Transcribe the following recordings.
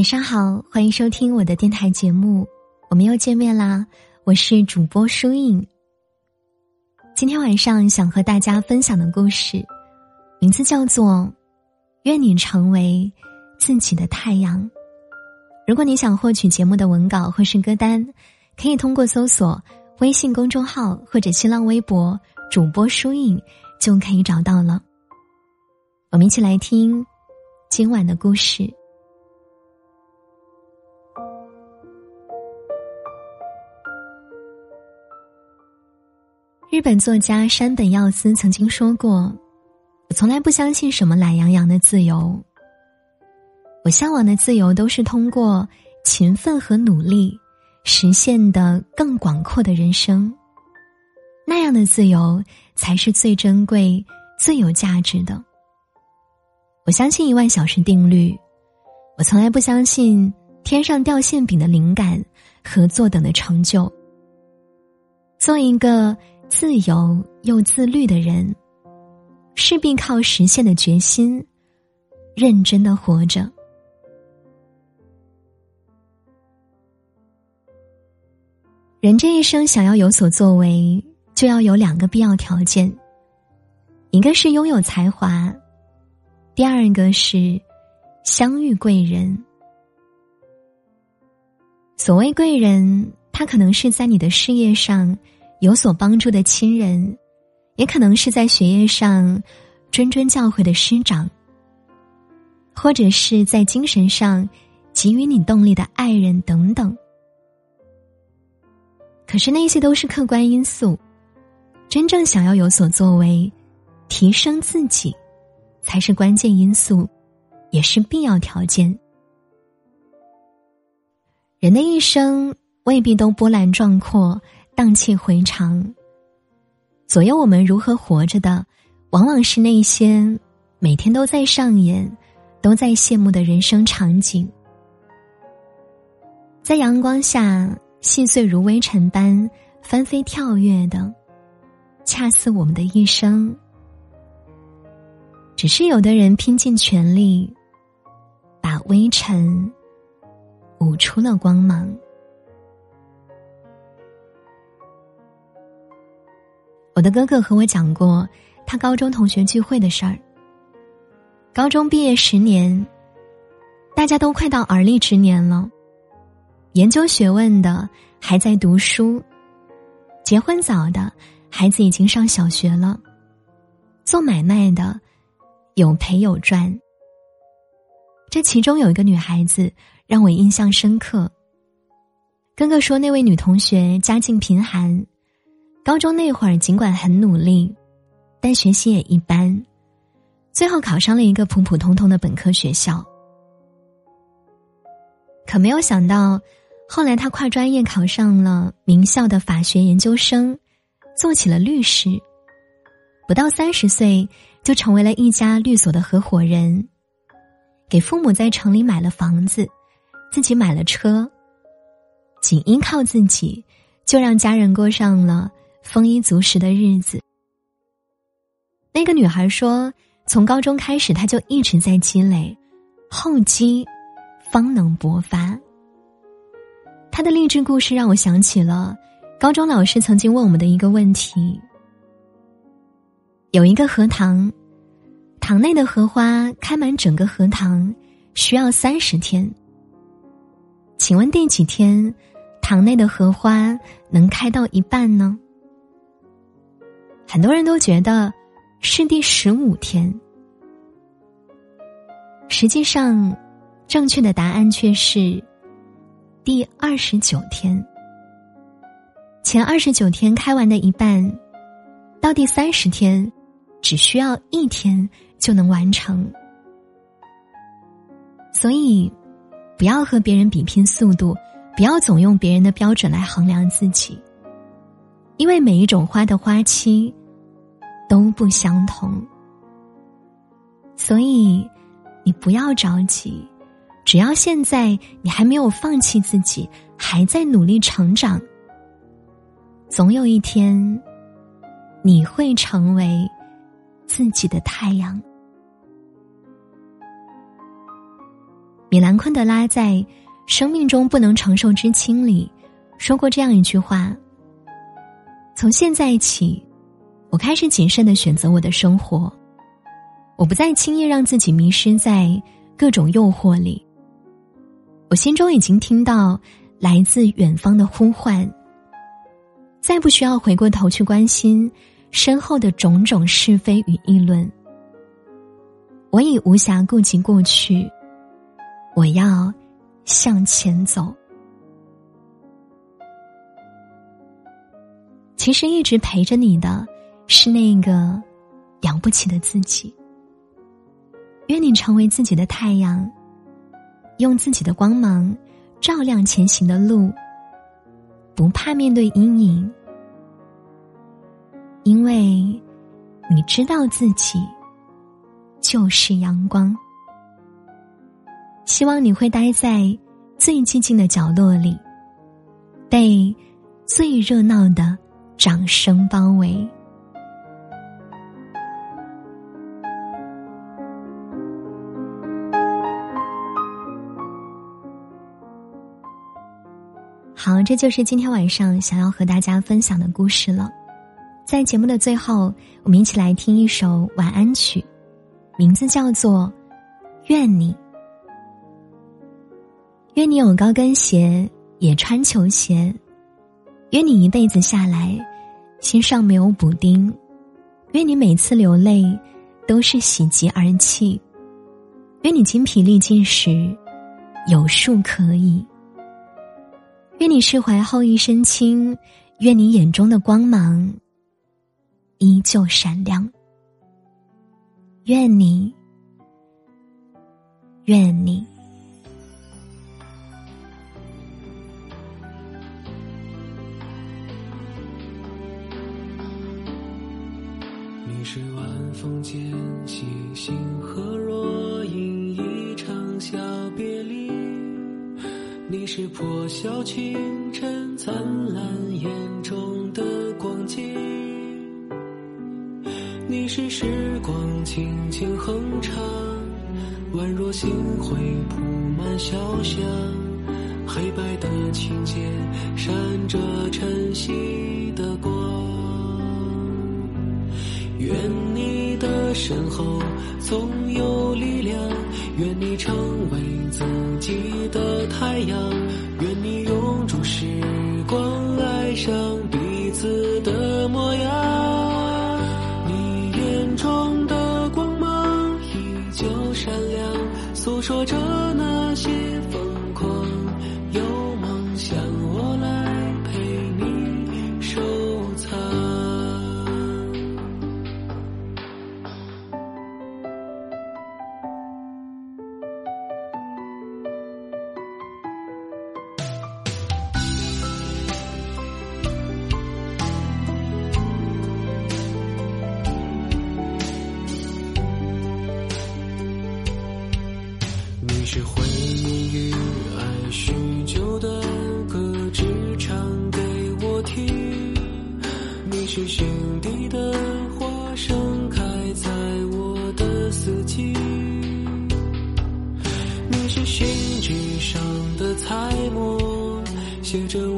晚上好，欢迎收听我的电台节目，我们又见面啦！我是主播舒影。今天晚上想和大家分享的故事，名字叫做《愿你成为自己的太阳》。如果你想获取节目的文稿或是歌单，可以通过搜索微信公众号或者新浪微博主播舒影就可以找到了。我们一起来听今晚的故事。日本作家山本耀司曾经说过：“我从来不相信什么懒洋洋的自由。我向往的自由都是通过勤奋和努力实现的更广阔的人生。那样的自由才是最珍贵、最有价值的。我相信一万小时定律，我从来不相信天上掉馅饼的灵感和坐等的成就。做一个。”自由又自律的人，势必靠实现的决心，认真的活着。人这一生想要有所作为，就要有两个必要条件：一个是拥有才华，第二个是相遇贵人。所谓贵人，他可能是在你的事业上。有所帮助的亲人，也可能是在学业上谆谆教诲的师长，或者是在精神上给予你动力的爱人等等。可是那些都是客观因素，真正想要有所作为、提升自己，才是关键因素，也是必要条件。人的一生未必都波澜壮阔。荡气回肠。左右我们如何活着的，往往是那些每天都在上演、都在羡慕的人生场景。在阳光下细碎如微尘般翻飞跳跃的，恰似我们的一生。只是有的人拼尽全力，把微尘舞出了光芒。我的哥哥和我讲过他高中同学聚会的事儿。高中毕业十年，大家都快到而立之年了，研究学问的还在读书，结婚早的孩子已经上小学了，做买卖的有赔有赚。这其中有一个女孩子让我印象深刻。哥哥说，那位女同学家境贫寒。高中那会儿，尽管很努力，但学习也一般，最后考上了一个普普通通的本科学校。可没有想到，后来他跨专业考上了名校的法学研究生，做起了律师。不到三十岁，就成为了一家律所的合伙人，给父母在城里买了房子，自己买了车，仅依靠自己，就让家人过上了。丰衣足食的日子。那个女孩说：“从高中开始，她就一直在积累，厚积方能薄发。”她的励志故事让我想起了高中老师曾经问我们的一个问题：有一个荷塘，塘内的荷花开满整个荷塘需要三十天，请问第几天，塘内的荷花能开到一半呢？很多人都觉得是第十五天，实际上，正确的答案却是第二十九天。前二十九天开完的一半，到第三十天，只需要一天就能完成。所以，不要和别人比拼速度，不要总用别人的标准来衡量自己，因为每一种花的花期。都不相同，所以你不要着急，只要现在你还没有放弃自己，还在努力成长，总有一天你会成为自己的太阳。米兰昆德拉在《生命中不能承受之轻》里说过这样一句话：“从现在起，我开始谨慎的选择我的生活，我不再轻易让自己迷失在各种诱惑里。我心中已经听到来自远方的呼唤，再不需要回过头去关心身后的种种是非与议论。我已无暇顾及过去。”我要向前走。其实一直陪着你的，是那个养不起的自己。愿你成为自己的太阳，用自己的光芒照亮前行的路，不怕面对阴影，因为你知道自己就是阳光。希望你会待在最寂静的角落里，被最热闹的掌声包围。好，这就是今天晚上想要和大家分享的故事了。在节目的最后，我们一起来听一首晚安曲，名字叫做《愿你》。愿你有高跟鞋，也穿球鞋；愿你一辈子下来，心上没有补丁；愿你每次流泪，都是喜极而泣；愿你精疲力尽时，有树可以；愿你释怀后一身轻；愿你眼中的光芒依旧闪亮；愿你，愿你。你是晚风间细星河若隐，一场小别离。你是破晓清晨灿烂眼中的光景。你是时光轻轻哼唱，宛若星辉铺满小巷。黑白的琴键闪着晨曦的光。愿身后总有力量，愿你成为自己的太阳，愿你永驻时光，爱上彼此的模样。你眼中的光芒依旧闪亮，诉说着是回忆与爱许久的歌，只唱给我听。你是心底的花，盛开在我的四季。你是信纸上的彩墨，写着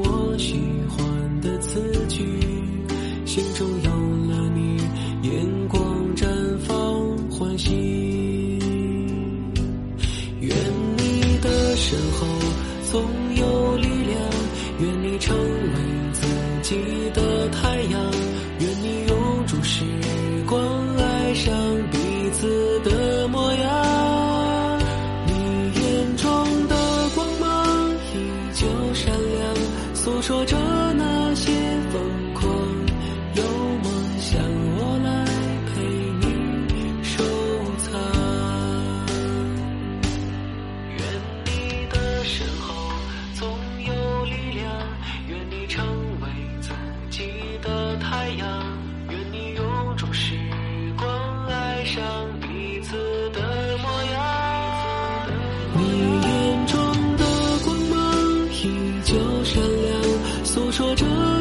就善良诉说着